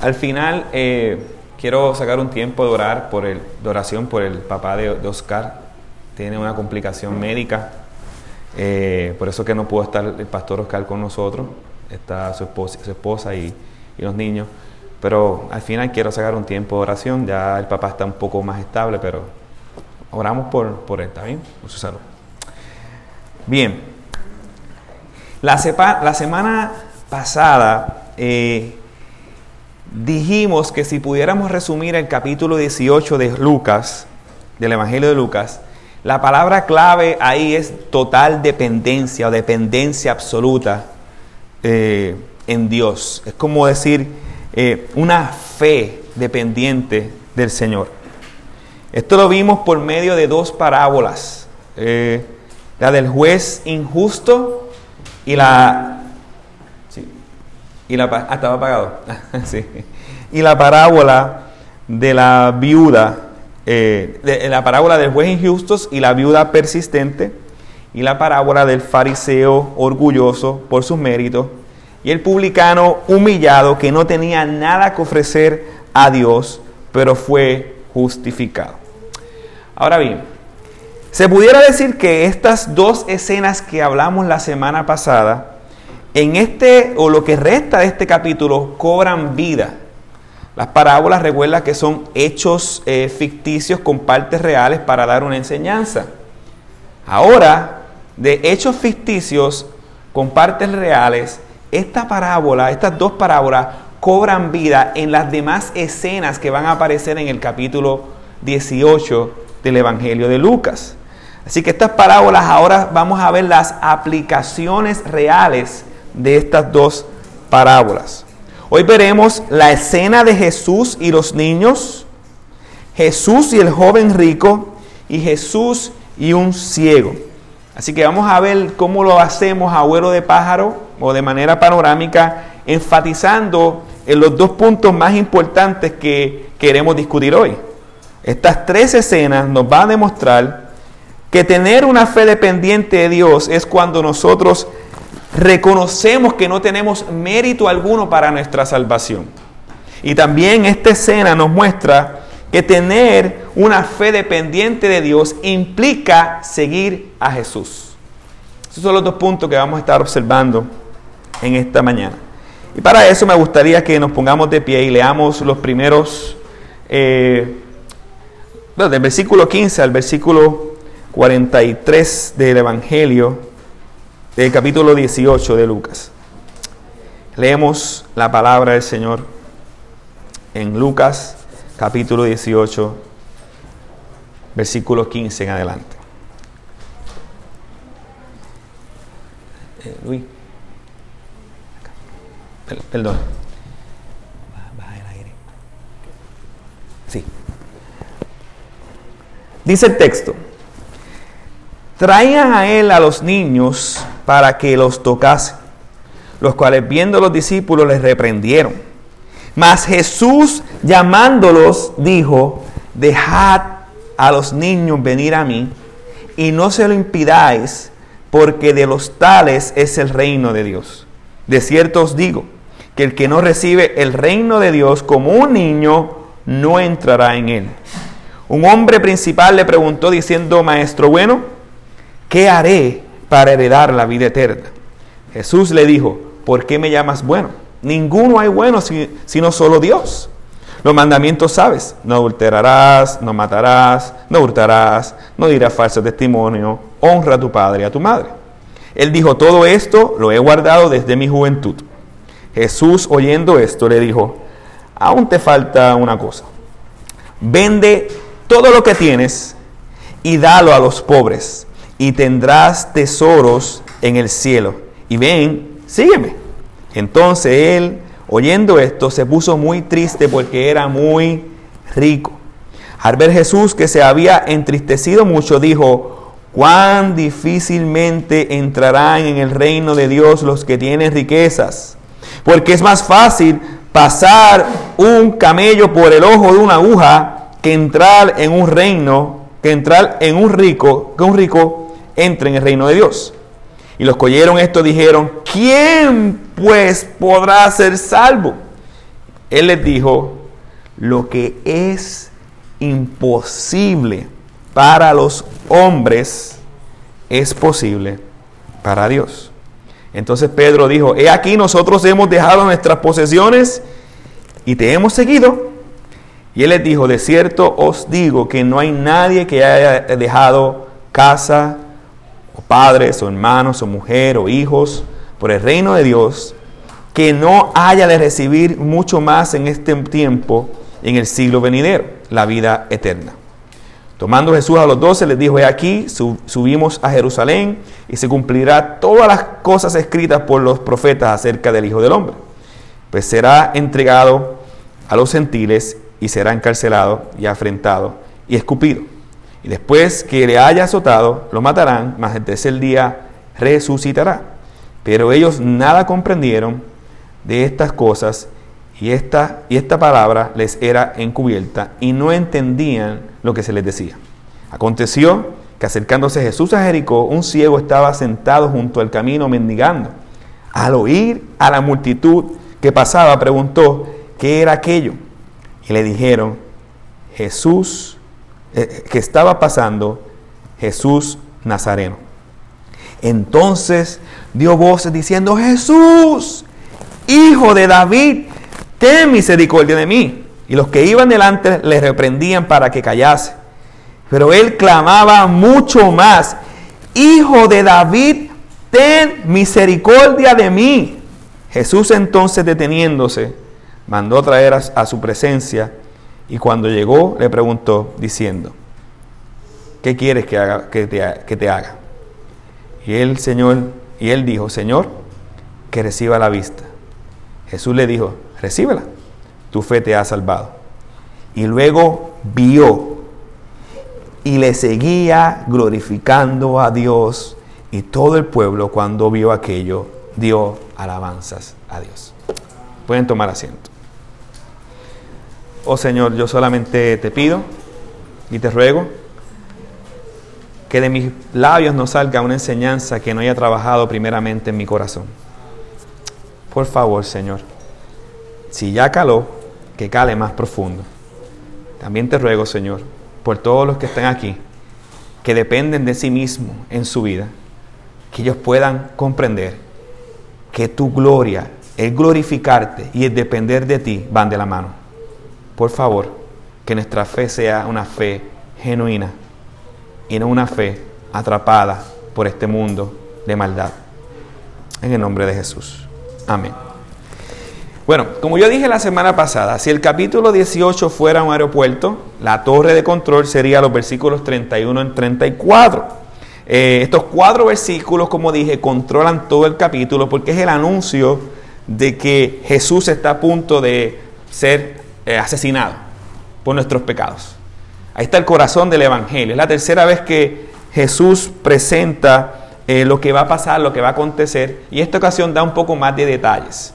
al final eh, quiero sacar un tiempo de orar por el, oración por el papá de, Oscar. Tiene una complicación médica. Eh, por eso que no pudo estar el pastor Oscar con nosotros. Está su esposa, su esposa y, los niños. Pero al final quiero sacar un tiempo de oración. Ya el papá está un poco más estable, pero oramos por, por él, ¿está bien? Por su salud. Bien. La, la semana pasada eh, dijimos que si pudiéramos resumir el capítulo 18 de Lucas, del Evangelio de Lucas, la palabra clave ahí es total dependencia o dependencia absoluta eh, en Dios. Es como decir eh, una fe dependiente del Señor. Esto lo vimos por medio de dos parábolas. Eh, la del juez injusto y la y la, ah, estaba apagado. Y la parábola de la viuda, eh, de, la parábola del juez injusto y la viuda persistente, y la parábola del fariseo orgulloso por sus méritos, y el publicano humillado que no tenía nada que ofrecer a Dios, pero fue justificado. Ahora bien, se pudiera decir que estas dos escenas que hablamos la semana pasada, en este o lo que resta de este capítulo cobran vida. Las parábolas recuerda que son hechos eh, ficticios con partes reales para dar una enseñanza. Ahora, de hechos ficticios con partes reales, esta parábola, estas dos parábolas cobran vida en las demás escenas que van a aparecer en el capítulo 18 del Evangelio de Lucas. Así que estas parábolas ahora vamos a ver las aplicaciones reales de estas dos parábolas. Hoy veremos la escena de Jesús y los niños, Jesús y el joven rico y Jesús y un ciego. Así que vamos a ver cómo lo hacemos a vuelo de pájaro o de manera panorámica, enfatizando en los dos puntos más importantes que queremos discutir hoy. Estas tres escenas nos van a demostrar que tener una fe dependiente de Dios es cuando nosotros reconocemos que no tenemos mérito alguno para nuestra salvación. Y también esta escena nos muestra que tener una fe dependiente de Dios implica seguir a Jesús. Esos son los dos puntos que vamos a estar observando en esta mañana. Y para eso me gustaría que nos pongamos de pie y leamos los primeros, eh, del versículo 15 al versículo 43 del Evangelio del capítulo 18 de Lucas. Leemos la palabra del Señor en Lucas capítulo 18, versículo 15 en adelante. Eh, Luis, perdón. Baja el aire. Sí. Dice el texto. Traían a él a los niños para que los tocase, los cuales viendo los discípulos les reprendieron. Mas Jesús llamándolos dijo, dejad a los niños venir a mí y no se lo impidáis, porque de los tales es el reino de Dios. De cierto os digo, que el que no recibe el reino de Dios como un niño, no entrará en él. Un hombre principal le preguntó diciendo, Maestro bueno, ¿qué haré para heredar la vida eterna? Jesús le dijo, ¿por qué me llamas bueno? Ninguno hay bueno sino solo Dios. Los mandamientos sabes, no adulterarás, no matarás, no hurtarás, no dirás falso testimonio, honra a tu padre y a tu madre. Él dijo, todo esto lo he guardado desde mi juventud. Jesús oyendo esto le dijo, aún te falta una cosa. Vende todo lo que tienes y dalo a los pobres y tendrás tesoros en el cielo. Y ven, sígueme. Entonces él, oyendo esto, se puso muy triste porque era muy rico. Al ver Jesús que se había entristecido mucho, dijo, cuán difícilmente entrarán en el reino de Dios los que tienen riquezas. Porque es más fácil pasar un camello por el ojo de una aguja que entrar en un reino, que entrar en un rico, que un rico entre en el reino de Dios. Y los que oyeron esto dijeron, ¿quién pues podrá ser salvo? Él les dijo, lo que es imposible para los hombres es posible para Dios. Entonces Pedro dijo, he aquí nosotros hemos dejado nuestras posesiones y te hemos seguido. Y él les dijo, de cierto os digo que no hay nadie que haya dejado casa, padres, o hermanos, o mujer, o hijos, por el reino de Dios, que no haya de recibir mucho más en este tiempo, en el siglo venidero, la vida eterna. Tomando Jesús a los doce, les dijo, he aquí, subimos a Jerusalén y se cumplirá todas las cosas escritas por los profetas acerca del Hijo del Hombre. Pues será entregado a los gentiles y será encarcelado y afrentado y escupido. Y después que le haya azotado, lo matarán, mas el tercer día resucitará. Pero ellos nada comprendieron de estas cosas y esta, y esta palabra les era encubierta y no entendían lo que se les decía. Aconteció que acercándose Jesús a Jericó, un ciego estaba sentado junto al camino mendigando. Al oír a la multitud que pasaba, preguntó, ¿qué era aquello? Y le dijeron, Jesús, eh, que estaba pasando, Jesús Nazareno. Entonces dio voces diciendo, Jesús, hijo de David, ten misericordia de mí. Y los que iban delante le reprendían para que callase. Pero él clamaba mucho más, Hijo de David, ten misericordia de mí. Jesús entonces deteniéndose, mandó traer a, su presencia y cuando llegó le preguntó diciendo, ¿qué quieres que, haga, que, te, que te haga? Y él, Señor, y él dijo, Señor, que reciba la vista. Jesús le dijo, recíbela, tu fe te ha salvado. Y luego vio y le seguía glorificando a Dios y todo el pueblo cuando vio aquello dio alabanzas a Dios. Pueden tomar asiento. Oh Señor, yo solamente te pido y te ruego que de mis labios no salga una enseñanza que no haya trabajado primeramente en mi corazón. Por favor, Señor, si ya caló, que cale más profundo. También te ruego, Señor, por todos los que están aquí, que dependen de sí mismos en su vida, que ellos puedan comprender que tu gloria, el glorificarte y el depender de ti van de la mano. Por favor, que nuestra fe sea una fe genuina y no una fe atrapada por este mundo de maldad. En el nombre de Jesús. Amén. Bueno, como yo dije la semana pasada, si el capítulo 18 fuera un aeropuerto, la torre de control sería los versículos 31 y 34. Eh, estos cuatro versículos, como dije, controlan todo el capítulo porque es el anuncio de que Jesús está a punto de ser eh, asesinado por nuestros pecados. Ahí está el corazón del Evangelio. Es la tercera vez que Jesús presenta eh, lo que va a pasar, lo que va a acontecer, y esta ocasión da un poco más de detalles.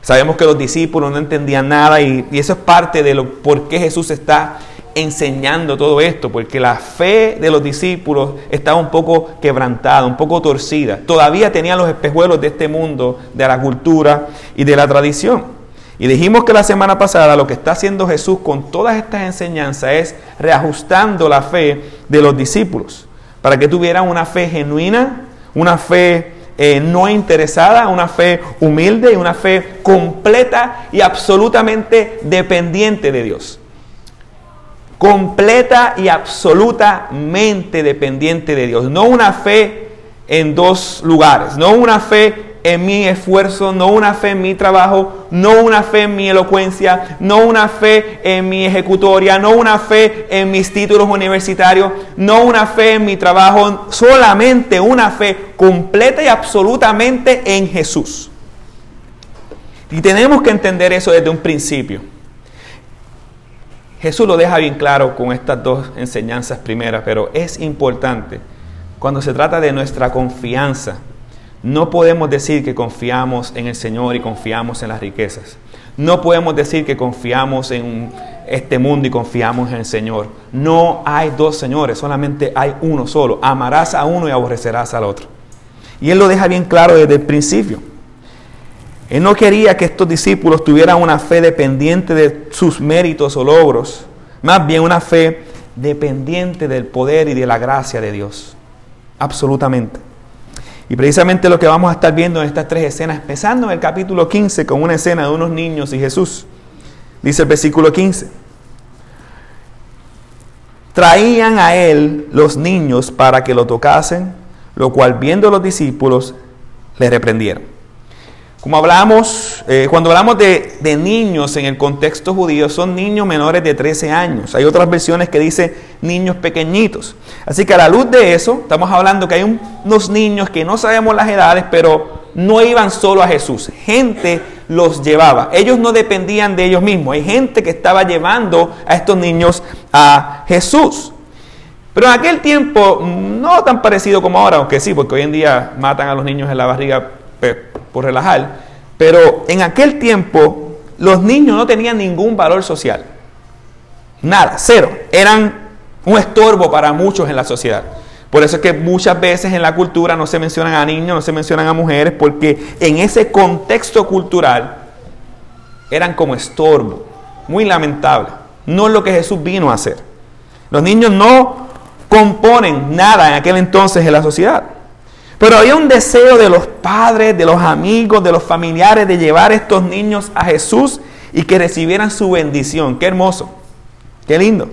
Sabemos que los discípulos no entendían nada y, eso es parte de lo por qué Jesús está enseñando todo esto, porque la fe de los discípulos estaba un poco quebrantada, un poco torcida. Todavía tenían los espejuelos de este mundo, de la cultura y de la tradición. Y dijimos que la semana pasada lo que está haciendo Jesús con todas estas enseñanzas es reajustando la fe de los discípulos, para que tuvieran una fe genuina, una fe eh, no interesada, una fe humilde y una fe completa y absolutamente dependiente de Dios. Completa y absolutamente dependiente de Dios. No una fe en dos lugares, no una fe en mi esfuerzo, no una fe en mi trabajo, no una fe en mi elocuencia, no una fe en mi ejecutoria, no una fe en mis títulos universitarios, no una fe en mi trabajo, solamente una fe completa y absolutamente en Jesús. Y tenemos que entender eso desde un principio. Jesús lo deja bien claro con estas dos enseñanzas primeras, pero es importante cuando se trata de nuestra confianza no podemos decir que confiamos en el Señor y confiamos en las riquezas. No podemos decir que confiamos en este mundo y confiamos en el Señor. No hay dos señores, solamente hay uno solo. Amarás a uno y aborrecerás al otro. Y Él lo deja bien claro desde el principio. Él no quería que estos discípulos tuvieran una fe dependiente de sus méritos o logros, más bien una fe dependiente del poder y de la gracia de Dios. Absolutamente. Y precisamente lo que vamos a estar viendo en estas tres escenas, empezando en el capítulo 15 con una escena de unos niños y Jesús. Dice el versículo 15. Traían a él los niños para que lo tocasen, lo cual viendo los discípulos le reprendieron. Como hablamos, eh, cuando hablamos de, niños en el contexto judío, son niños menores de 13 años. Hay otras versiones que dicen niños pequeñitos. Así que a la luz de eso, estamos hablando que hay unos niños que no sabemos las edades, pero no iban solo a Jesús. Gente los llevaba. Ellos no dependían de ellos mismos. Hay gente que estaba llevando a estos niños a Jesús. Pero en aquel tiempo, no tan parecido como ahora, aunque sí, porque hoy en día matan a los niños en la barriga por relajar, pero en aquel tiempo los niños no tenían ningún valor social. Nada, cero. Eran un estorbo para muchos en la sociedad. Por eso es que muchas veces en la cultura no se mencionan a niños, no se mencionan a mujeres, porque en ese contexto cultural eran como estorbo. Muy lamentable. No es lo que Jesús vino a hacer. Los niños no componen nada en aquel entonces en la sociedad. Pero había un deseo de los padres, de los amigos, de los familiares de llevar estos niños a Jesús y que recibieran su bendición. Qué hermoso, qué lindo.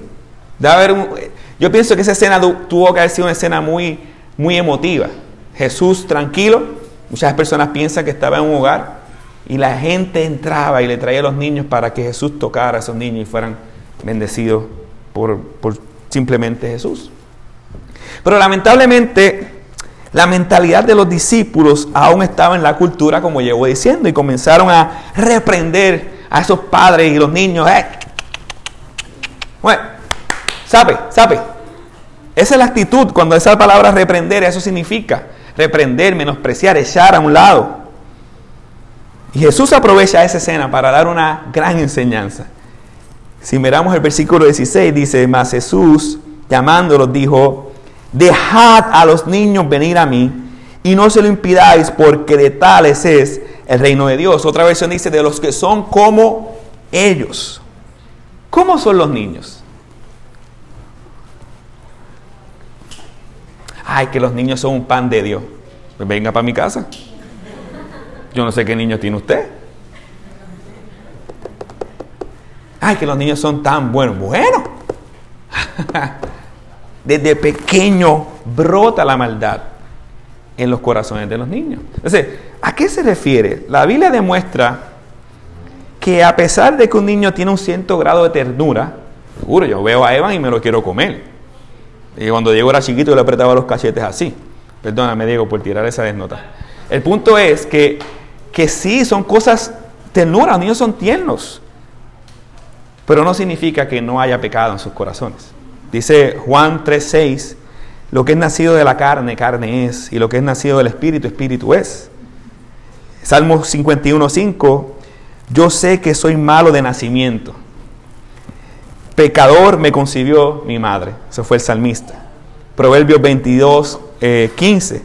Yo pienso que esa escena tuvo que haber sido una escena muy, muy emotiva. Jesús tranquilo, muchas personas piensan que estaba en un hogar y la gente entraba y le traía a los niños para que Jesús tocara a esos niños y fueran bendecidos por, por simplemente Jesús. Pero lamentablemente la mentalidad de los discípulos aún estaba en la cultura, como llevo diciendo, y comenzaron a reprender a esos padres y los niños. ¡Eh! Sabe, sabe. Esa es la actitud cuando esa palabra reprender, eso significa reprender, menospreciar, echar a un lado. Y Jesús aprovecha esa escena para dar una gran enseñanza. Si miramos el versículo 16, dice, más Jesús, llamándolos, dijo, Dejad a los niños venir a mí y no se lo impidáis porque de tales es el reino de Dios. Otra versión dice de los que son como ellos. ¿Cómo son los niños? Ay, que los niños son un pan de Dios. Pues venga para mi casa. Yo no sé qué niños tiene usted. Ay, que los niños son tan buenos. Bueno. desde pequeño brota la maldad en los corazones de los niños. Entonces, ¿a qué se refiere? La Biblia demuestra que a pesar de que un niño tiene un cierto grado de ternura, seguro, yo veo a Evan y me lo quiero comer. Y cuando Diego era chiquito, yo le apretaba los cachetes así. Perdóname, Diego, por tirar esa desnota. El punto es que, que sí, son cosas ternura, los niños son tiernos. Pero no significa que no haya pecado en sus corazones. Dice Juan 3:6, lo que es nacido de la carne, carne es, y lo que es nacido del espíritu, espíritu es. Salmo 51:5, yo sé que soy malo de nacimiento. Pecador me concibió mi madre. Eso fue el salmista. Proverbios 22, 15.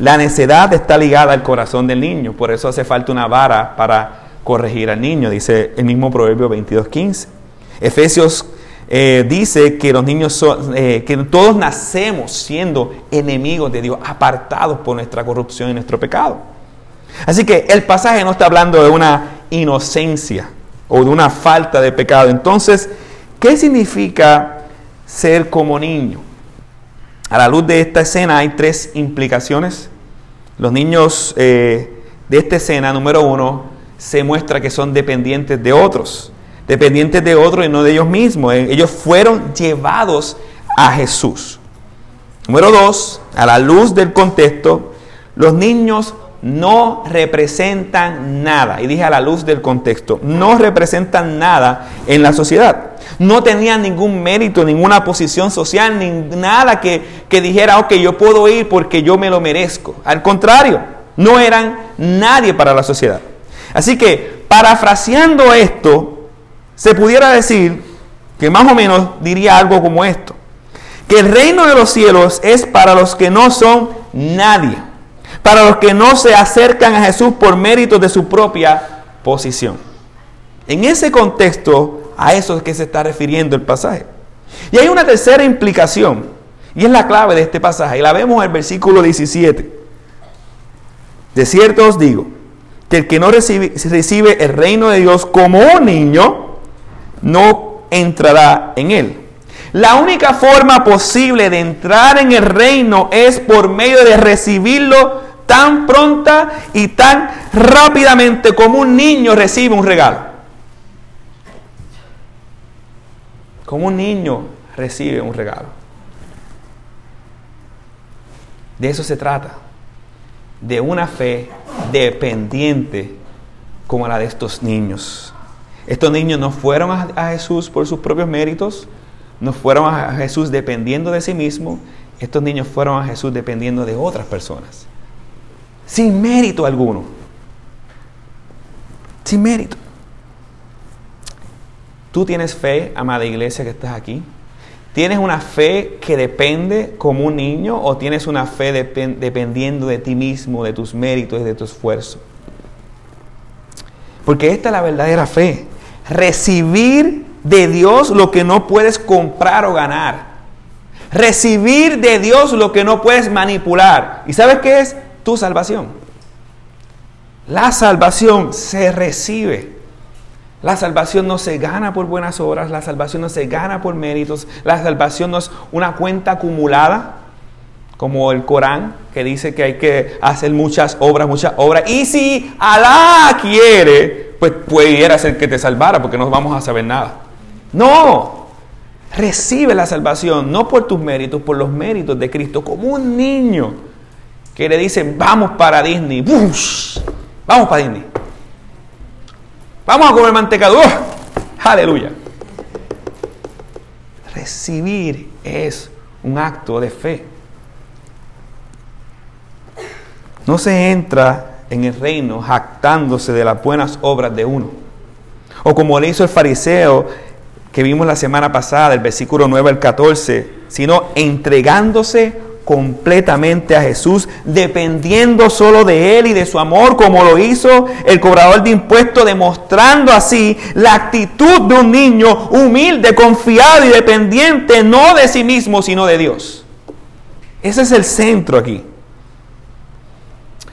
La necedad está ligada al corazón del niño, por eso hace falta una vara para corregir al niño, dice el mismo Proverbio 22, 15. Efesios eh, dice que los niños son, eh, que todos nacemos siendo enemigos de Dios, apartados por nuestra corrupción y nuestro pecado. Así que el pasaje no está hablando de una inocencia o de una falta de pecado. Entonces, ¿qué significa ser como niño? A la luz de esta escena hay tres implicaciones. Los niños eh, de esta escena, número uno, se muestra que son dependientes de otros dependientes de otro y no de ellos mismos. Eh, ellos fueron llevados a Jesús. Número dos, a la luz del contexto, los niños no representan nada. Y dije a la luz del contexto, no representan nada en la sociedad. No tenían ningún mérito, ninguna posición social, ni nada que, que dijera, ok, yo puedo ir porque yo me lo merezco. Al contrario, no eran nadie para la sociedad. Así que, parafraseando esto, se pudiera decir que más o menos diría algo como esto, que el reino de los cielos es para los que no son nadie, para los que no se acercan a Jesús por mérito de su propia posición. En ese contexto, a eso es que se está refiriendo el pasaje. Y hay una tercera implicación, y es la clave de este pasaje, y la vemos en el versículo 17. De cierto os digo, que el que no recibe, recibe el reino de Dios como un niño, no entrará en él. La única forma posible de entrar en el reino es por medio de recibirlo tan pronta y tan rápidamente como un niño recibe un regalo. Como un niño recibe un regalo. De eso se trata. De una fe dependiente como la de estos niños. Estos niños no fueron a, Jesús por sus propios méritos, no fueron a Jesús dependiendo de sí mismo, estos niños fueron a Jesús dependiendo de otras personas sin mérito alguno. Sin mérito. Tú tienes fe, amada iglesia que estás aquí. ¿Tienes una fe que depende como un niño o tienes una fe dependiendo de ti mismo, de tus méritos y de tu esfuerzo? Porque esta es la verdadera fe. Recibir de Dios lo que no puedes comprar o ganar. Recibir de Dios lo que no puedes manipular. ¿Y sabes qué es? Tu salvación. La salvación se recibe. La salvación no se gana por buenas obras, la salvación no se gana por méritos, la salvación no es una cuenta acumulada, como el Corán, que dice que hay que hacer muchas obras, muchas obras. Y si Alá quiere, pues pudiera ser que te salvara, porque no vamos a saber nada. No, recibe la salvación, no por tus méritos, por los méritos de Cristo, como un niño que le dicen, vamos para Disney, vamos para Disney. Vamos a comer mantecado. Aleluya. Recibir es un acto de fe. No se entra en el reino jactándose de las buenas obras de uno. O como le hizo el fariseo que vimos la semana pasada, el versículo 9 al 14, sino entregándose completamente a Jesús, dependiendo solo de Él y de su amor, como lo hizo el cobrador de impuestos, demostrando así la actitud de un niño humilde, confiado y dependiente, no de sí mismo, sino de Dios. Ese es el centro aquí.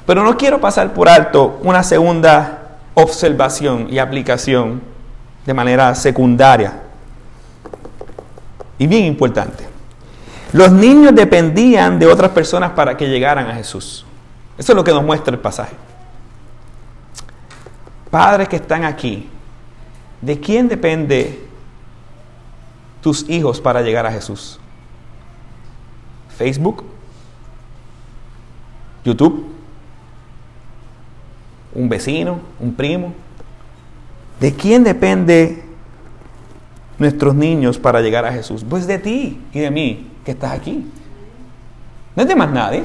Pero no quiero pasar por alto una segunda observación y aplicación de manera secundaria y bien importante. Los niños dependían de otras personas para que llegaran a Jesús. Eso es lo que nos muestra el pasaje. Padres que están aquí, ¿de quién depende tus hijos para llegar a Jesús? ¿Facebook? ¿YouTube? ¿Un vecino? ¿Un primo? ¿De quién depende nuestros niños para llegar a Jesús? Pues de ti y de mí que estás aquí. No es de más nadie.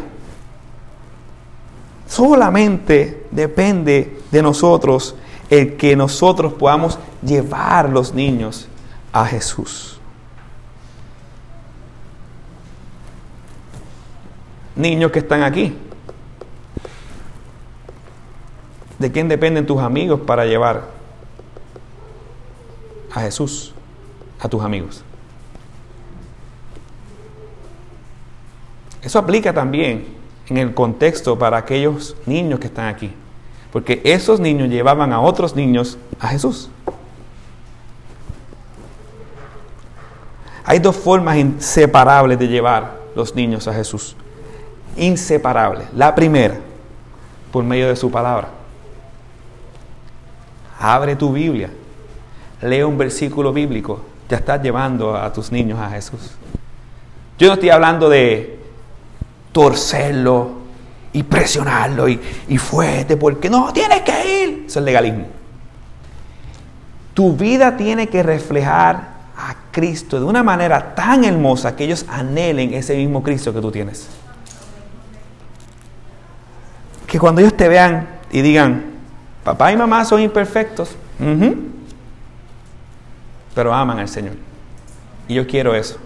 Solamente depende de nosotros el que nosotros podamos llevar los niños a Jesús. Niños que están aquí. ¿De quién dependen tus amigos para llevar a Jesús a tus amigos? Eso aplica también en el contexto para aquellos niños que están aquí. Porque esos niños llevaban a otros niños a Jesús. Hay dos formas inseparables de llevar los niños a Jesús. Inseparables. La primera, por medio de su palabra. Abre tu Biblia, lee un versículo bíblico, ya estás llevando a tus niños a Jesús. Yo no estoy hablando de torcerlo y presionarlo y, y fuerte porque no, tienes que ir. Es legalismo. Tu vida tiene que reflejar a Cristo de una manera tan hermosa que ellos anhelen ese mismo Cristo que tú tienes. Que cuando ellos te vean y digan, papá y mamá son imperfectos, pero aman al Señor. Y yo quiero eso.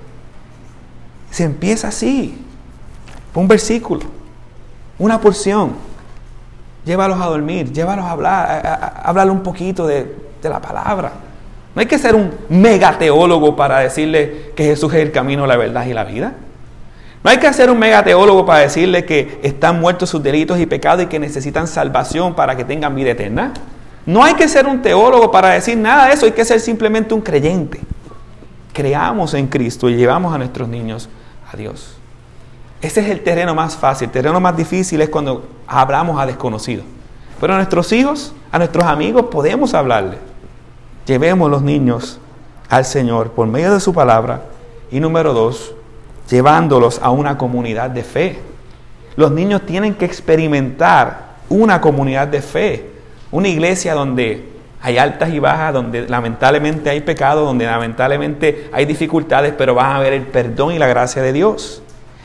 Se empieza así un versículo. Una porción. Llévalos a dormir, llévalos a hablar, háblale un poquito de, de la palabra. No hay que ser un mega teólogo para decirle que Jesús es el camino, la verdad y la vida. No hay que ser un mega teólogo para decirle que están muertos sus delitos y pecados y que necesitan salvación para que tengan vida eterna. No hay que ser un teólogo para decir nada de eso, hay que ser simplemente un creyente. Creamos en Cristo y llevamos a nuestros niños a Dios. Ese es el terreno más fácil. El terreno más difícil es cuando hablamos a desconocidos. Pero a nuestros hijos, a nuestros amigos, podemos hablarle. Llevemos los niños al Señor por medio de su palabra. Y número dos, llevándolos a una comunidad de fe. Los niños tienen que experimentar una comunidad de fe, una iglesia donde hay altas y bajas, donde lamentablemente hay pecado, donde lamentablemente hay dificultades, pero van a ver el perdón y la gracia de Dios.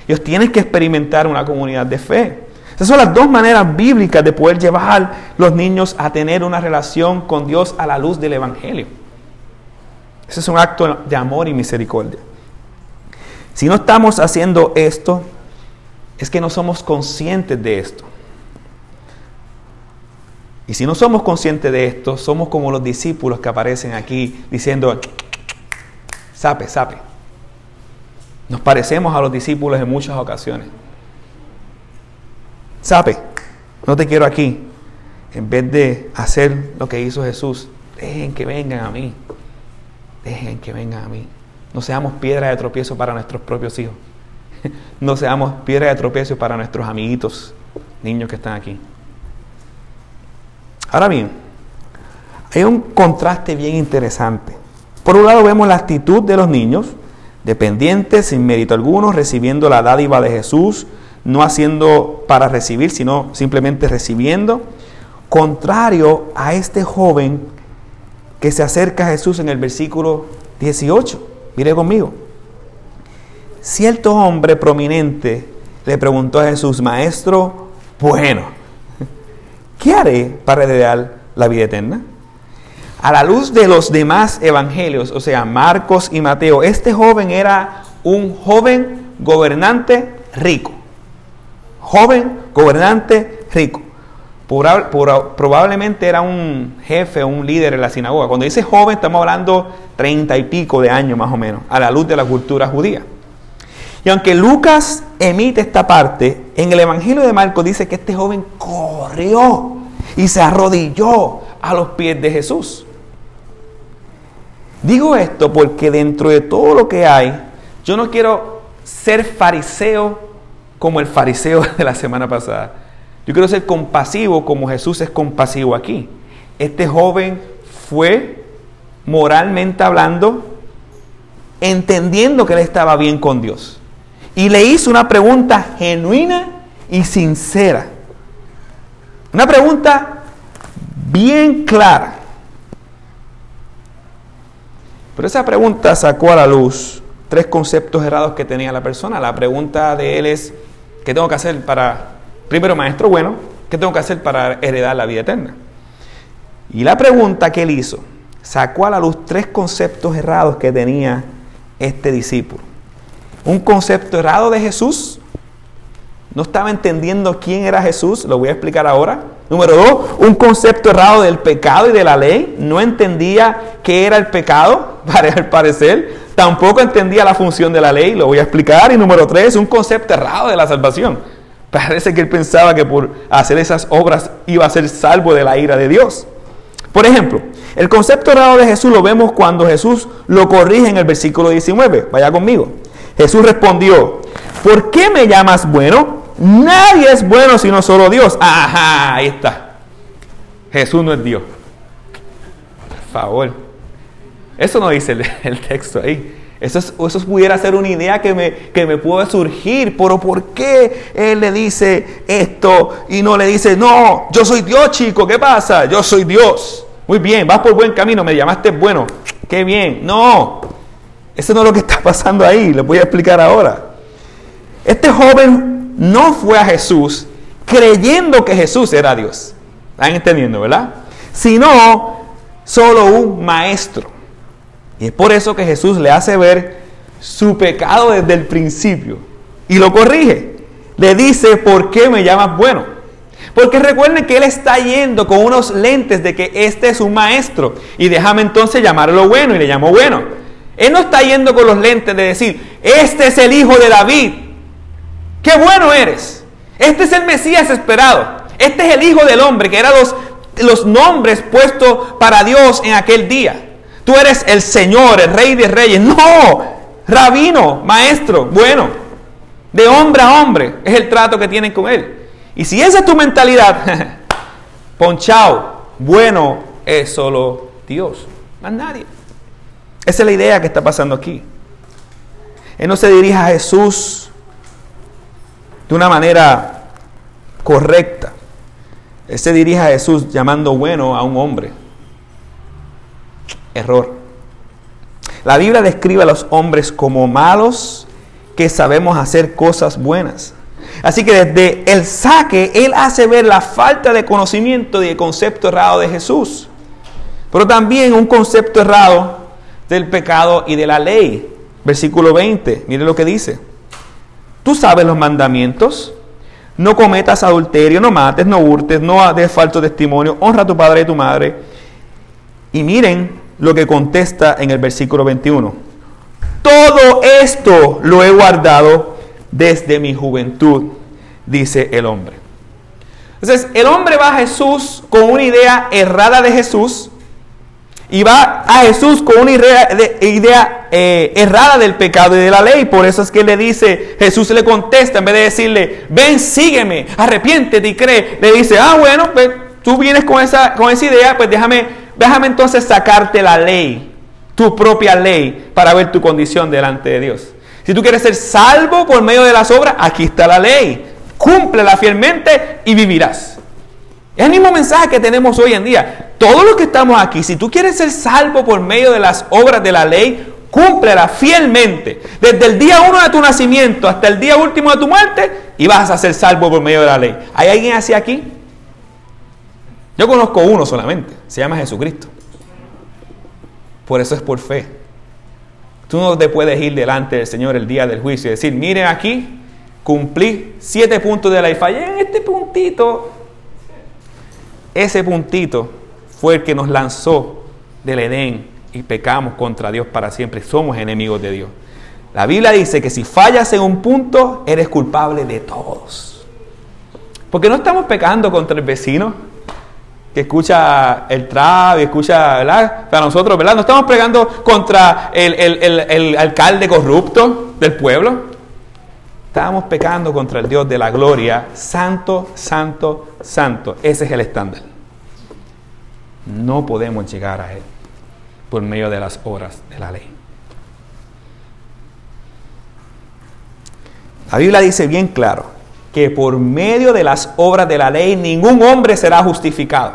Ellos tienen que experimentar una comunidad de fe. Esas son las dos maneras bíblicas de poder llevar a los niños a tener una relación con Dios a la luz del Evangelio. Ese es un acto de amor y misericordia. Si no estamos haciendo esto, es que no somos conscientes de esto. Y si no somos conscientes de esto, somos como los discípulos que aparecen aquí diciendo, sape, sape. Nos parecemos a los discípulos en muchas ocasiones. Sape, no te quiero aquí. En vez de hacer lo que hizo Jesús, dejen que vengan a mí. Dejen que vengan a mí. No seamos piedra de tropiezo para nuestros propios hijos. No seamos piedra de tropiezo para nuestros amiguitos, niños que están aquí. Ahora bien, hay un contraste bien interesante. Por un lado vemos la actitud de los niños, dependientes, sin mérito alguno, recibiendo la dádiva de Jesús, no haciendo para recibir, sino simplemente recibiendo, contrario a este joven que se acerca a Jesús en el versículo 18. Mire conmigo. Cierto hombre prominente le preguntó a Jesús, Maestro, bueno, ¿qué haré para heredar la vida eterna? A la luz de los demás evangelios, o sea, Marcos y Mateo, este joven era un joven gobernante rico. Joven gobernante rico. Probablemente era un jefe, un líder en la sinagoga. Cuando dice joven, estamos hablando treinta y pico de años más o menos, a la luz de la cultura judía. Y aunque Lucas emite esta parte, en el Evangelio de Marcos dice que este joven corrió y se arrodilló a los pies de Jesús. Digo esto porque dentro de todo lo que hay, yo no quiero ser fariseo como el fariseo de la semana pasada. Yo quiero ser compasivo como Jesús es compasivo aquí. Este joven fue moralmente hablando, entendiendo que él estaba bien con Dios. Y le hizo una pregunta genuina y sincera. Una pregunta bien clara. Pero esa pregunta sacó a la luz tres conceptos errados que tenía la persona. La pregunta de él es, ¿qué tengo que hacer para Primero, maestro bueno, ¿qué tengo que hacer para heredar la vida eterna? Y la pregunta que él hizo sacó a la luz tres conceptos errados que tenía este discípulo. Un concepto errado de Jesús. No estaba entendiendo quién era Jesús, lo voy a explicar ahora. Número dos, un concepto errado del pecado y de la ley. No entendía qué era el pecado, al parecer. Tampoco entendía la función de la ley, lo voy a explicar. Y número tres, un concepto errado de la salvación. Parece que él pensaba que por hacer esas obras iba a ser salvo de la ira de Dios. Por ejemplo, el concepto errado de Jesús lo vemos cuando Jesús lo corrige en el versículo 19. Vaya conmigo. Jesús respondió, ¿por qué me llamas bueno? Nadie es bueno sino solo Dios. Ajá, ahí está. Jesús no es Dios. Por favor. Eso no dice el, texto ahí. Eso, pudiera ser una idea que me, que me puede surgir, pero ¿por qué él le dice esto y no le dice, no, yo soy Dios, chico, ¿qué pasa? Yo soy Dios. Muy bien, vas por buen camino, me llamaste bueno, qué bien. No, eso no es lo que está pasando ahí, le voy a explicar ahora. Este joven no fue a Jesús creyendo que Jesús era Dios. ¿Están entendiendo, verdad? Sino solo un maestro. Y es por eso que Jesús le hace ver su pecado desde el principio y lo corrige. le dice, ¿por qué me llamas bueno? Porque recuerden que él está yendo con unos lentes de que este es un maestro. Y déjame entonces llamarlo bueno y le llamo bueno. Él no está yendo con los lentes de decir, este es el hijo de David. Qué bueno eres. Este es el Mesías esperado. Este es el hijo del hombre, que eran los, los nombres puestos para Dios en aquel día. Tú eres el Señor, el Rey de Reyes. No, rabino, maestro, bueno. De hombre a hombre es el trato que tienen con él. Y si esa es tu mentalidad, ponchao, bueno es solo Dios, más nadie. Esa es la idea que está pasando aquí. Él no se dirige a Jesús de una manera correcta. Él se dirige a Jesús llamando bueno a un hombre. Error. La Biblia describe a los hombres como malos que sabemos hacer cosas buenas. Así que desde el saque, Él hace ver la falta de conocimiento y el concepto errado de Jesús. Pero también un concepto errado del pecado y de la ley. Versículo 20, mire lo que dice. Tú sabes los mandamientos. No cometas adulterio, no mates, no hurtes, no des falso testimonio, honra a tu padre y tu madre. Y miren lo que contesta en el versículo 21. Todo esto lo he guardado desde mi juventud, dice el hombre. Entonces, el hombre va a Jesús con una idea errada de Jesús y va a Jesús con una idea, eh, errada del pecado y de la ley. Por eso es que le dice, Jesús le contesta, en vez de decirle, ven, sígueme, arrepiéntete y cree, le dice, ah, bueno, pues tú vienes con esa, con esa idea, pues déjame, déjame entonces sacarte la ley, tu propia ley, para ver tu condición delante de Dios. Si tú quieres ser salvo por medio de las obras, aquí está la ley. Cúmplela fielmente y vivirás. Es el mismo mensaje que tenemos hoy en día. Todos los que estamos aquí, si tú quieres ser salvo por medio de las obras de la ley, cúmplela fielmente. Desde el día uno de tu nacimiento hasta el día último de tu muerte, y vas a ser salvo por medio de la ley. ¿Hay alguien así aquí? Yo conozco uno solamente, se llama Jesucristo. Por eso es por fe. Tú no te puedes ir delante del Señor el día del juicio y decir, miren aquí, cumplí siete puntos de la ley, fallé en este puntito. Ese puntito fue el que nos lanzó del Edén y pecamos contra Dios para siempre. Somos enemigos de Dios. La Biblia dice que si fallas en un punto, eres culpable de todos. Porque no estamos pecando contra el vecino, que escucha el trap escucha, ¿verdad? Para nosotros, ¿verdad? No estamos pregando contra el, alcalde corrupto del pueblo. Estamos pecando contra el Dios de la gloria, santo, santo, santo. Ese es el estándar. No podemos llegar a Él por medio de las obras de la ley. La Biblia dice bien claro que por medio de las obras de la ley ningún hombre será justificado.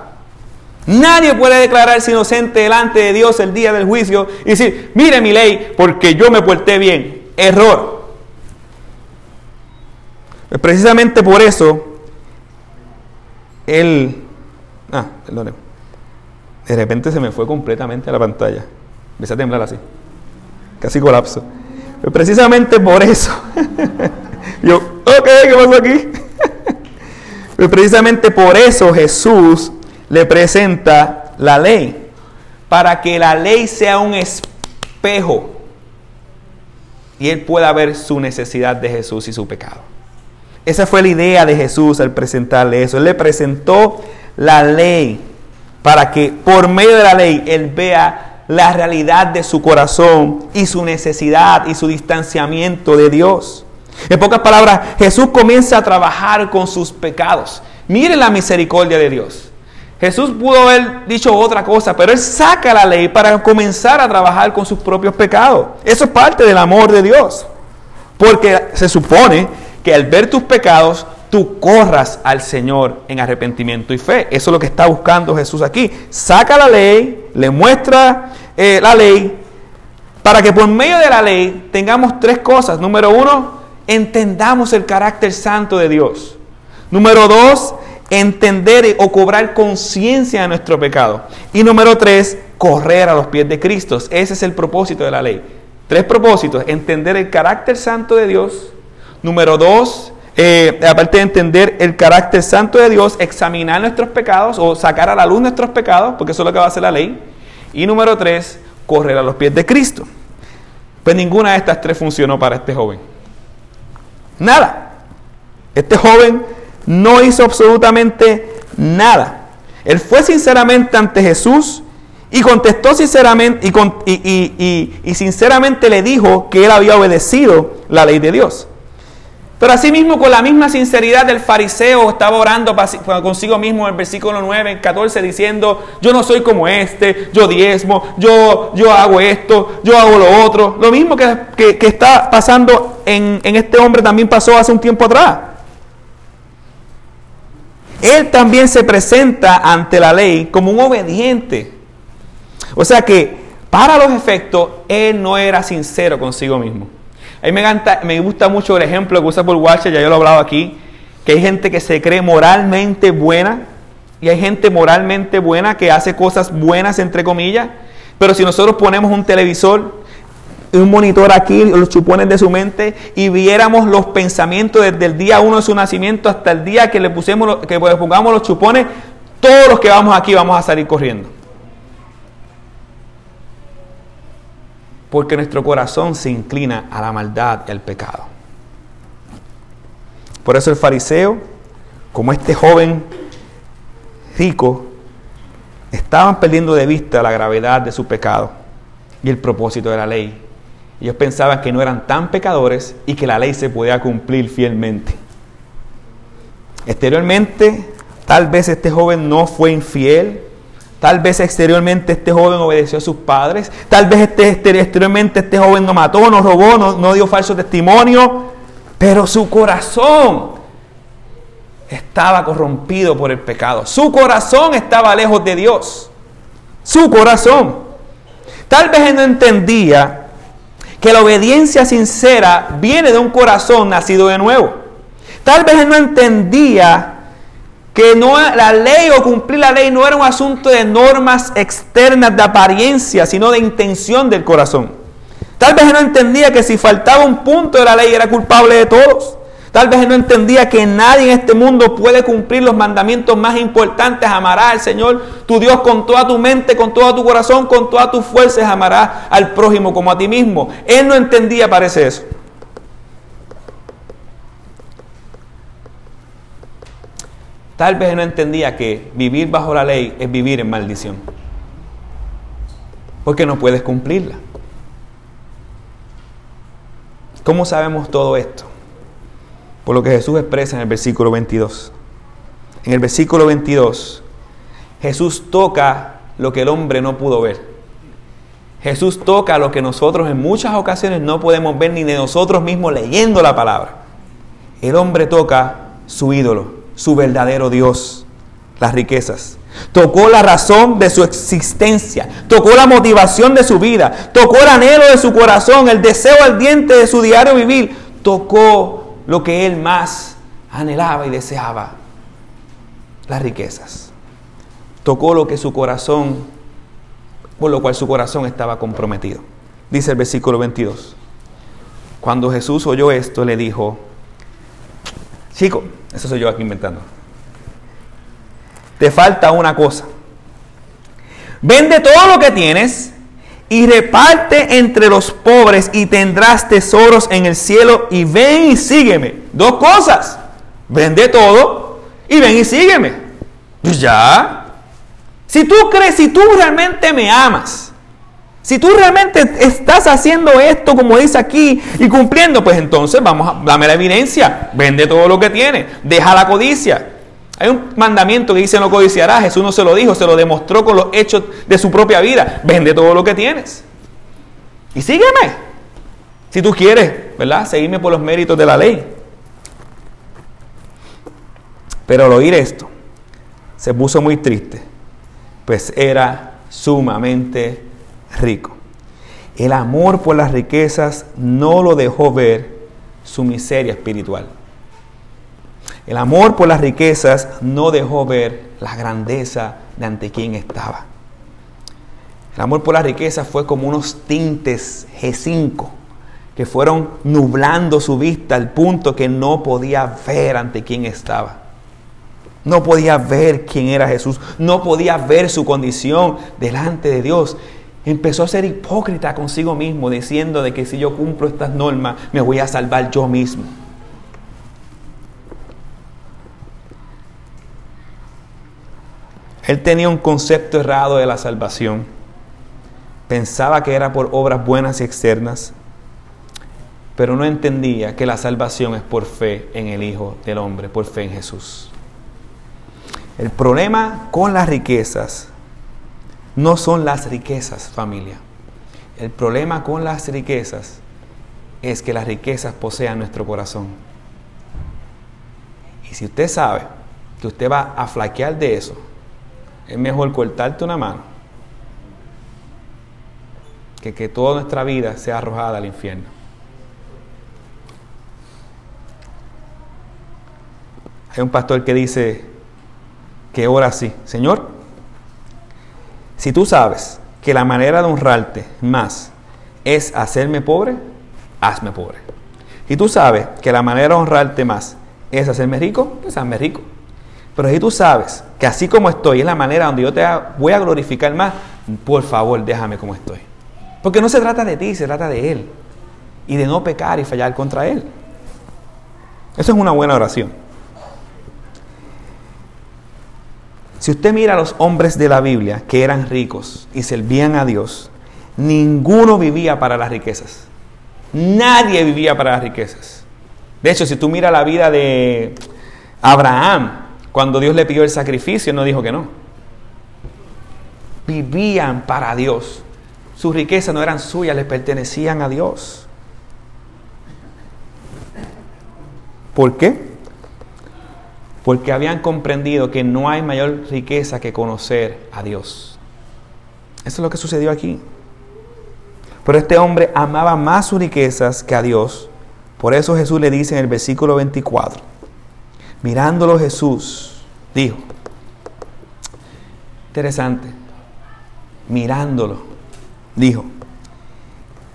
Nadie puede declararse inocente delante de Dios el día del juicio y decir, mire mi ley, porque yo me porté bien. Error. Precisamente por eso, él... Ah, perdón. De repente se me fue completamente a la pantalla. Empecé a temblar así. Casi colapso. Pues precisamente por eso. yo, ok, ¿qué pasó aquí? pues precisamente por eso Jesús le presenta la ley, para que la ley sea un espejo y él pueda ver su necesidad de Jesús y su pecado. Esa fue la idea de Jesús al presentarle eso. Él le presentó la ley para que por medio de la ley él vea la realidad de su corazón y su necesidad y su distanciamiento de Dios. En pocas palabras, Jesús comienza a trabajar con sus pecados. Mire la misericordia de Dios. Jesús pudo haber dicho otra cosa, pero Él saca la ley para comenzar a trabajar con sus propios pecados. Eso es parte del amor de Dios. Porque se supone que al ver tus pecados, tú corras al Señor en arrepentimiento y fe. Eso es lo que está buscando Jesús aquí. Saca la ley, le muestra eh, la ley, para que por medio de la ley tengamos tres cosas. Número uno, entendamos el carácter santo de Dios. Número dos, entender o cobrar conciencia de nuestro pecado. Y número tres, correr a los pies de Cristo. Ese es el propósito de la ley. Tres propósitos. Entender el carácter santo de Dios. Número dos, eh, aparte de entender el carácter santo de Dios, examinar nuestros pecados o sacar a la luz nuestros pecados, porque eso es lo que va a hacer la ley. Y número tres, correr a los pies de Cristo. Pues ninguna de estas tres funcionó para este joven. Nada. Este joven no hizo absolutamente nada. Él fue sinceramente ante Jesús y contestó sinceramente y, sinceramente le dijo que él había obedecido la ley de Dios. Pero asimismo, con la misma sinceridad del fariseo, estaba orando consigo mismo en el versículo 9, 14, diciendo, yo no soy como este, yo diezmo, yo, yo hago esto, yo hago lo otro. Lo mismo que, está pasando en, en este hombre también pasó hace un tiempo atrás. Él también se presenta ante la ley como un obediente. O sea que, para los efectos, él no era sincero consigo mismo. A mí me, gusta mucho el ejemplo que usa por Watcher, ya yo lo he hablado aquí, que hay gente que se cree moralmente buena y hay gente moralmente buena que hace cosas buenas, entre comillas, pero si nosotros ponemos un televisor, un monitor aquí, los chupones de su mente, y viéramos los pensamientos desde el día uno de su nacimiento hasta el día que le, pusemos, que le pongamos los chupones, todos los que vamos aquí vamos a salir corriendo. Porque nuestro corazón se inclina a la maldad y al pecado. Por eso el fariseo, como este joven rico, estaban perdiendo de vista la gravedad de su pecado y el propósito de la ley. Ellos pensaban que no eran tan pecadores y que la ley se podía cumplir fielmente. Exteriormente, tal vez este joven no fue infiel, Tal vez exteriormente este joven obedeció a sus padres. Tal vez este, exteriormente este joven no mató, no robó, no, dio falso testimonio. Pero su corazón estaba corrompido por el pecado. Su corazón estaba lejos de Dios. Su corazón. Tal vez él no entendía que la obediencia sincera viene de un corazón nacido de nuevo. Tal vez él no entendía que no, la ley o cumplir la ley no era un asunto de normas externas de apariencia, sino de intención del corazón. Tal vez no entendía que si faltaba un punto de la ley era culpable de todos. Tal vez no entendía que nadie en este mundo puede cumplir los mandamientos más importantes. Amarás al Señor tu Dios con toda tu mente, con todo tu corazón, con todas tus fuerzas. Amarás al prójimo como a ti mismo. Él no entendía, parece eso. Tal vez no entendía que vivir bajo la ley es vivir en maldición. Porque no puedes cumplirla. ¿Cómo sabemos todo esto? Por lo que Jesús expresa en el versículo 22. En el versículo 22, Jesús toca lo que el hombre no pudo ver. Jesús toca lo que nosotros en muchas ocasiones no podemos ver ni de nosotros mismos leyendo la palabra. El hombre toca su ídolo, su verdadero Dios, las riquezas. Tocó la razón de su existencia, tocó la motivación de su vida, tocó el anhelo de su corazón, el deseo ardiente de su diario vivir, tocó lo que él más anhelaba y deseaba, las riquezas. Tocó lo que su corazón, por lo cual su corazón estaba comprometido. Dice el versículo 22. Cuando Jesús oyó esto, le dijo, chico, eso soy yo aquí inventando. Te falta una cosa. Vende todo lo que tienes y reparte entre los pobres y tendrás tesoros en el cielo y ven y sígueme. Dos cosas. Vende todo y ven y sígueme. Pues ya. Si tú crees, si tú realmente me amas, si tú realmente estás haciendo esto como dice aquí y cumpliendo, pues entonces vamos a dame la evidencia, vende todo lo que tiene, deja la codicia. Hay un mandamiento que dice no codiciarás, Jesús no se lo dijo, se lo demostró con los hechos de su propia vida. Vende todo lo que tienes. Y sígueme. Si tú quieres, ¿verdad? Seguirme por los méritos de la ley. Pero al oír esto, se puso muy triste, pues era sumamente rico. El amor por las riquezas no lo dejó ver su miseria espiritual. El amor por las riquezas no dejó ver la grandeza de ante quien estaba. El amor por las riquezas fue como unos tintes G5 que fueron nublando su vista al punto que no podía ver ante quién estaba. No podía ver quién era Jesús, no podía ver su condición delante de Dios. Empezó a ser hipócrita consigo mismo, diciendo de que si yo cumplo estas normas, me voy a salvar yo mismo. Él tenía un concepto errado de la salvación. Pensaba que era por obras buenas y externas, pero no entendía que la salvación es por fe en el Hijo del Hombre, por fe en Jesús. El problema con las riquezas no son las riquezas, familia. El problema con las riquezas es que las riquezas posean nuestro corazón. Y si usted sabe que usted va a flaquear de eso, es mejor cortarte una mano que que toda nuestra vida sea arrojada al infierno. Hay un pastor que dice que ora así, Señor, si tú sabes que la manera de honrarte más es hacerme pobre, hazme pobre. Si tú sabes que la manera de honrarte más es hacerme rico, pues hazme rico. Pero si tú sabes que así como estoy es la manera donde yo te voy a glorificar más, por favor déjame como estoy. Porque no se trata de ti, se trata de Él. Y de no pecar y fallar contra Él. Eso es una buena oración. Si usted mira a los hombres de la Biblia que eran ricos y servían a Dios, ninguno vivía para las riquezas. Nadie vivía para las riquezas. De hecho, si tú miras la vida de Abraham, cuando Dios le pidió el sacrificio, no dijo que no. Vivían para Dios. Sus riquezas no eran suyas, les pertenecían a Dios. ¿Por qué? Porque habían comprendido que no hay mayor riqueza que conocer a Dios. Eso es lo que sucedió aquí. Pero este hombre amaba más sus riquezas que a Dios. Por eso Jesús le dice en el versículo 24, mirándolo Jesús, dijo, interesante, mirándolo, dijo,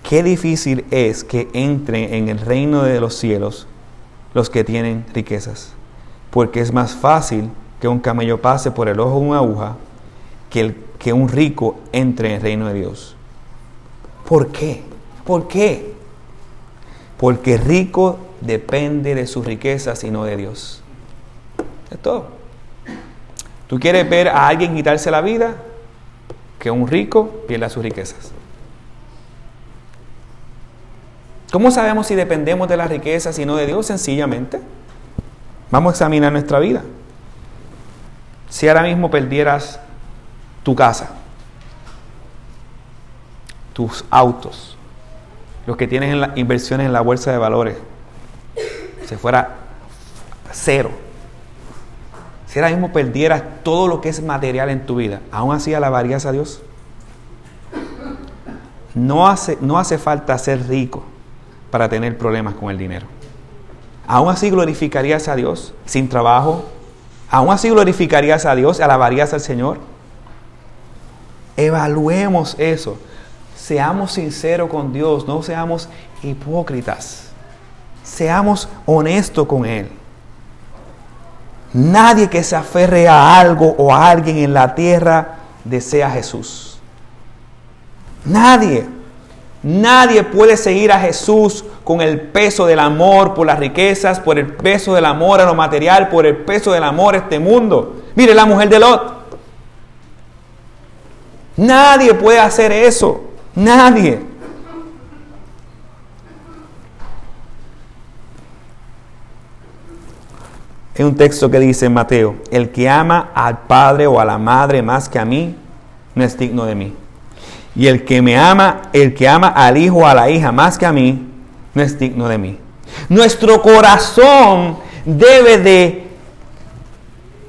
qué difícil es que entren en el reino de los cielos los que tienen riquezas porque es más fácil que un camello pase por el ojo de una aguja que, el, que un rico entre en el reino de Dios. ¿Por qué? ¿Por qué? Porque rico depende de sus riquezas y no de Dios. Es todo. ¿Tú quieres ver a alguien quitarse la vida? Que un rico pierda sus riquezas. ¿Cómo sabemos si dependemos de las riquezas y no de Dios? Sencillamente Vamos a examinar nuestra vida. Si ahora mismo perdieras tu casa, tus autos, los que tienes en las inversiones en la bolsa de valores, se fuera cero. Si ahora mismo perdieras todo lo que es material en tu vida, ¿aún así alabarías a Dios? No hace, no hace falta ser rico para tener problemas con el dinero. ¿Aún así glorificarías a Dios sin trabajo? ¿Aún así glorificarías a Dios? ¿Alabarías al Señor? Evaluemos eso. Seamos sinceros con Dios, no seamos hipócritas. Seamos honestos con Él. Nadie que se aferre a algo o a alguien en la tierra desea a Jesús. Nadie. Nadie puede seguir a Jesús con el peso del amor por las riquezas, por el peso del amor a lo material, por el peso del amor a este mundo. Mire la mujer de Lot. Nadie puede hacer eso. Nadie. Hay un texto que dice en Mateo, el que ama al padre o a la madre más que a mí, no es digno de mí. Y el que me ama, el que ama al hijo o a la hija más que a mí, no es digno de mí. Nuestro corazón debe de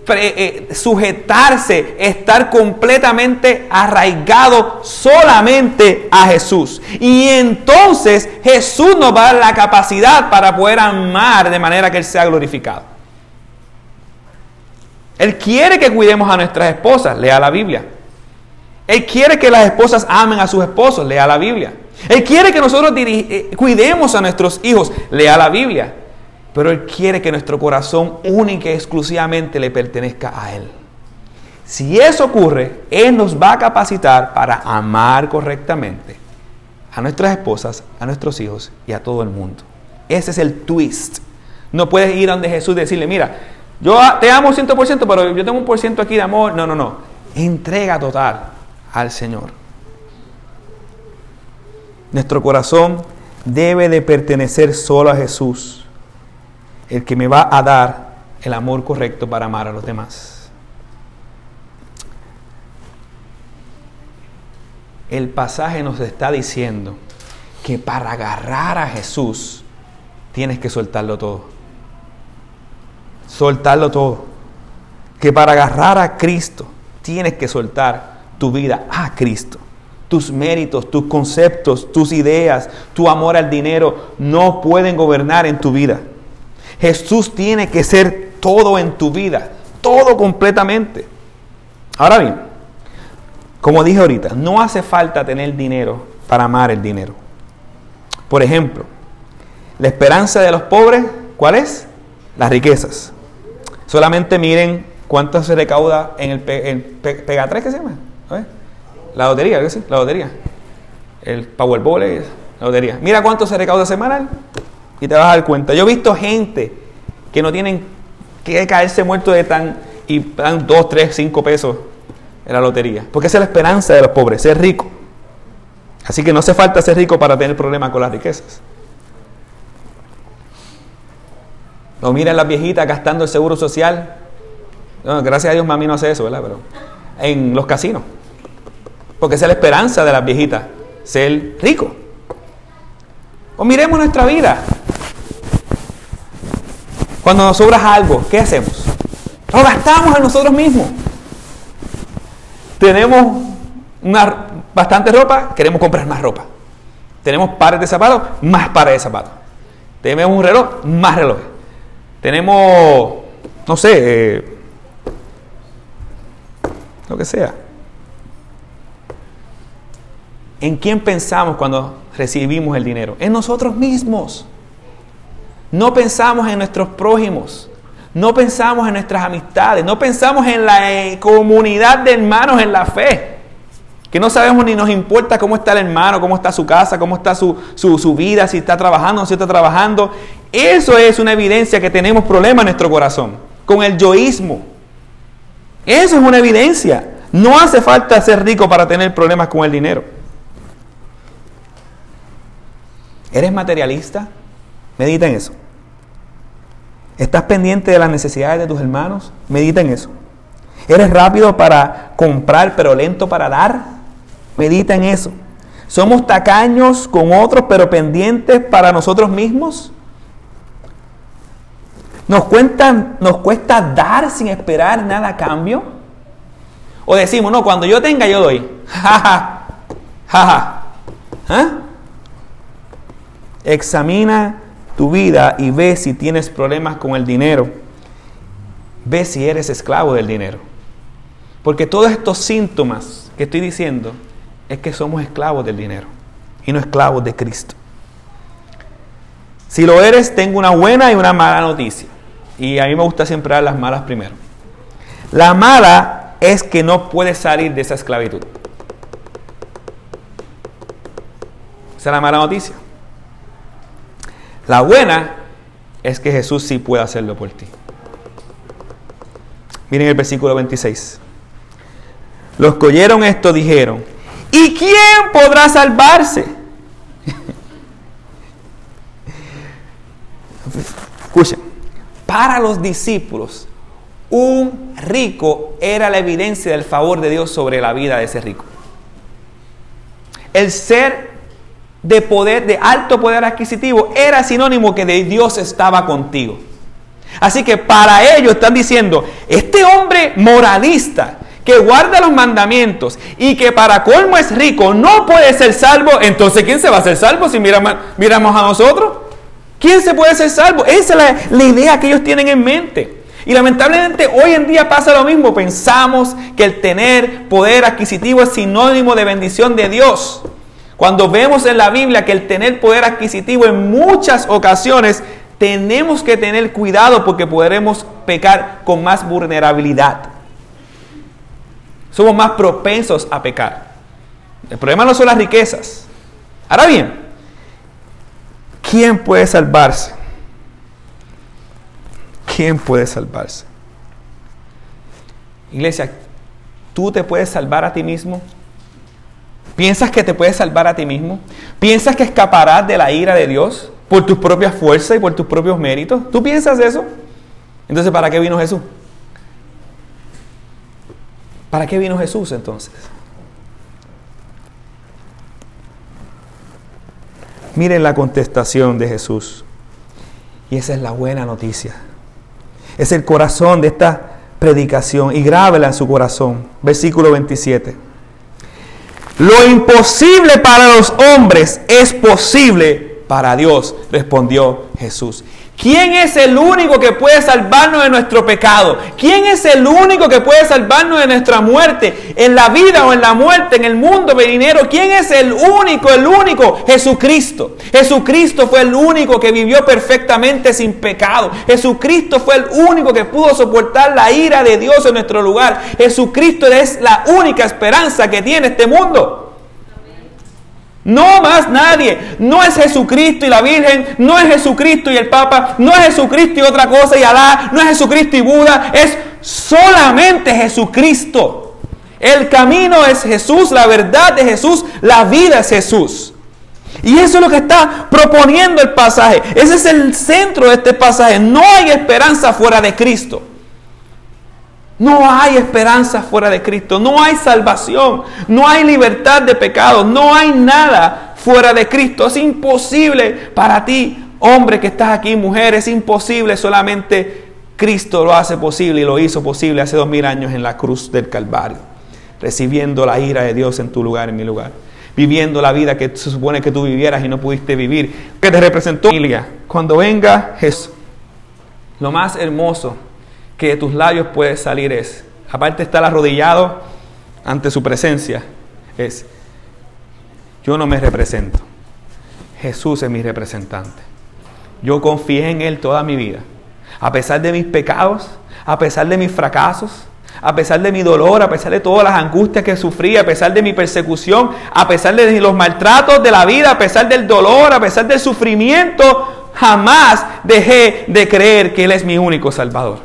eh, sujetarse, estar completamente arraigado solamente a Jesús. Y entonces Jesús nos va a dar la capacidad para poder amar de manera que Él sea glorificado. Él quiere que cuidemos a nuestras esposas, lea la Biblia. Él quiere que las esposas amen a sus esposos, lea la Biblia. Él quiere que nosotros eh, cuidemos a nuestros hijos, lea la Biblia, pero Él quiere que nuestro corazón única y exclusivamente le pertenezca a Él. Si eso ocurre, Él nos va a capacitar para amar correctamente a nuestras esposas, a nuestros hijos y a todo el mundo. Ese es el twist. No puedes ir donde Jesús y decirle, mira, yo te amo 100%, pero yo tengo un por ciento aquí de amor. No, no, no. Entrega total al Señor. Nuestro corazón debe de pertenecer solo a Jesús, el que me va a dar el amor correcto para amar a los demás. el pasaje nos está diciendo que para agarrar a Jesús tienes que soltarlo todo. Soltarlo todo. Que para agarrar a Cristo tienes que soltar tu vida a Cristo. Tus méritos, tus conceptos, tus ideas, tu amor al dinero no pueden gobernar en tu vida. Jesús tiene que ser todo en tu vida, todo completamente. Ahora bien, como dije ahorita, no hace falta tener dinero para amar el dinero. Por ejemplo, la esperanza de los pobres, ¿cuál es? Las riquezas. Solamente miren cuánto se recauda en el, Pega 3, ¿qué se llama? La lotería, ¿qué sí? La lotería. El Powerball la lotería. Mira cuánto se recauda semanal y te vas a dar cuenta. Yo he visto gente que no tienen que caerse muerto de tan y dan 2, 3, 5 pesos en la lotería. Porque esa es la esperanza de los pobres, ser rico. Así que no hace falta ser rico para tener problemas con las riquezas. Lo miran las viejitas gastando el seguro social. gracias a Dios mami no hace eso, ¿verdad? Pero en los casinos. Porque esa es la esperanza de las viejitas, ser rico. O miremos nuestra vida. Cuando nos sobra algo, ¿qué hacemos? Lo gastamos en nosotros mismos. Tenemos una, bastante ropa, queremos comprar más ropa. Tenemos pares de zapatos, más pares de zapatos. Tenemos un reloj, más reloj. Tenemos, no sé, eh, lo que sea. ¿En quién pensamos cuando recibimos el dinero? En nosotros mismos. No pensamos en nuestros prójimos. No pensamos en nuestras amistades, no pensamos en la eh, comunidad de hermanos en la fe. Que no sabemos ni nos importa cómo está el hermano, cómo está su casa, cómo está su, su vida, si está trabajando o si está trabajando. Eso es una evidencia que tenemos problemas en nuestro corazón, con el yoísmo. Eso es una evidencia. No hace falta ser rico para tener problemas con el dinero. ¿Eres materialista? Medita en eso. ¿Estás pendiente de las necesidades de tus hermanos? Medita en eso. ¿Eres rápido para comprar pero lento para dar? Medita en eso. ¿Somos tacaños con otros pero pendientes para nosotros mismos? ¿Nos, ¿Nos cuesta dar sin esperar nada a cambio? ¿O decimos, no, cuando yo tenga yo doy? Jaja, jaja. ¿Ah? Examina tu vida y ve si tienes problemas con el dinero. Ve si eres esclavo del dinero. Porque todos estos síntomas que estoy diciendo es que somos esclavos del dinero y no esclavos de Cristo. Si lo eres, tengo una buena y una mala noticia. Y a mí me gusta siempre dar las malas primero. La mala es que no puedes salir de esa esclavitud. Esa es la mala noticia. La buena es que Jesús sí puede hacerlo por ti. Miren el versículo 26. Los que oyeron esto dijeron, ¿y quién podrá salvarse? Escuchen, para los discípulos, un rico era la evidencia del favor de Dios sobre la vida de ese rico. El ser de poder, de alto poder adquisitivo, era sinónimo que de Dios estaba contigo. Así que para ellos están diciendo, este hombre moralista que guarda los mandamientos y que para colmo es rico, no puede ser salvo, entonces ¿quién se va a ser salvo si miramos, miramos a nosotros? ¿Quién se puede ser salvo? Esa es la, la idea que ellos tienen en mente. Y lamentablemente hoy en día pasa lo mismo. Pensamos que el tener poder adquisitivo es sinónimo de bendición de Dios Cuando vemos en la Biblia que el tener poder adquisitivo en muchas ocasiones tenemos que tener cuidado porque podremos pecar con más vulnerabilidad. Somos más propensos a pecar. El problema no son las riquezas. Ahora bien, ¿quién puede salvarse? ¿Quién puede salvarse? Iglesia, ¿tú te puedes salvar a ti mismo? ¿Piensas que te puedes salvar a ti mismo? ¿Piensas que escaparás de la ira de Dios por tus propias fuerzas y por tus propios méritos? ¿Tú piensas eso? Entonces, ¿para qué vino Jesús? ¿Para qué vino Jesús entonces? Miren la contestación de Jesús. Y esa es la buena noticia. Es el corazón de esta predicación y grábela en su corazón. Versículo 27. Lo imposible para los hombres es posible para Dios, respondió Jesús. ¿Quién es el único que puede salvarnos de nuestro pecado? ¿Quién es el único que puede salvarnos de nuestra muerte? En la vida o en la muerte, en el mundo venidero. ¿Quién es el único, el único? Jesucristo. Jesucristo fue el único que vivió perfectamente sin pecado. Jesucristo fue el único que pudo soportar la ira de Dios en nuestro lugar. Jesucristo es la única esperanza que tiene este mundo. No más nadie. No es Jesucristo y la Virgen, no es Jesucristo y el Papa, no es Jesucristo y otra cosa y Alá, no es Jesucristo y Buda, es solamente Jesucristo. El camino es Jesús, la verdad de Jesús, la vida es Jesús. Y eso es lo que está proponiendo el pasaje. Ese es el centro de este pasaje. No hay esperanza fuera de Cristo. No hay esperanza fuera de Cristo, no hay salvación, no hay libertad de pecado, no hay nada fuera de Cristo. Es imposible para ti, hombre que estás aquí, mujer, es imposible, solamente Cristo lo hace posible y lo hizo posible hace dos mil años en la cruz del Calvario, recibiendo la ira de Dios en tu lugar, en mi lugar, viviendo la vida que se supone que tú vivieras y no pudiste vivir, que te representó. Cuando venga Jesús, lo más hermoso que de tus labios puede salir es, aparte estar arrodillado ante su presencia, es, yo no me represento, Jesús es mi representante. Yo confié en Él toda mi vida, a pesar de mis pecados, a pesar de mis fracasos, a pesar de mi dolor, a pesar de todas las angustias que sufrí, a pesar de mi persecución, a pesar de los maltratos de la vida, a pesar del dolor, a pesar del sufrimiento, jamás dejé de creer que Él es mi único Salvador.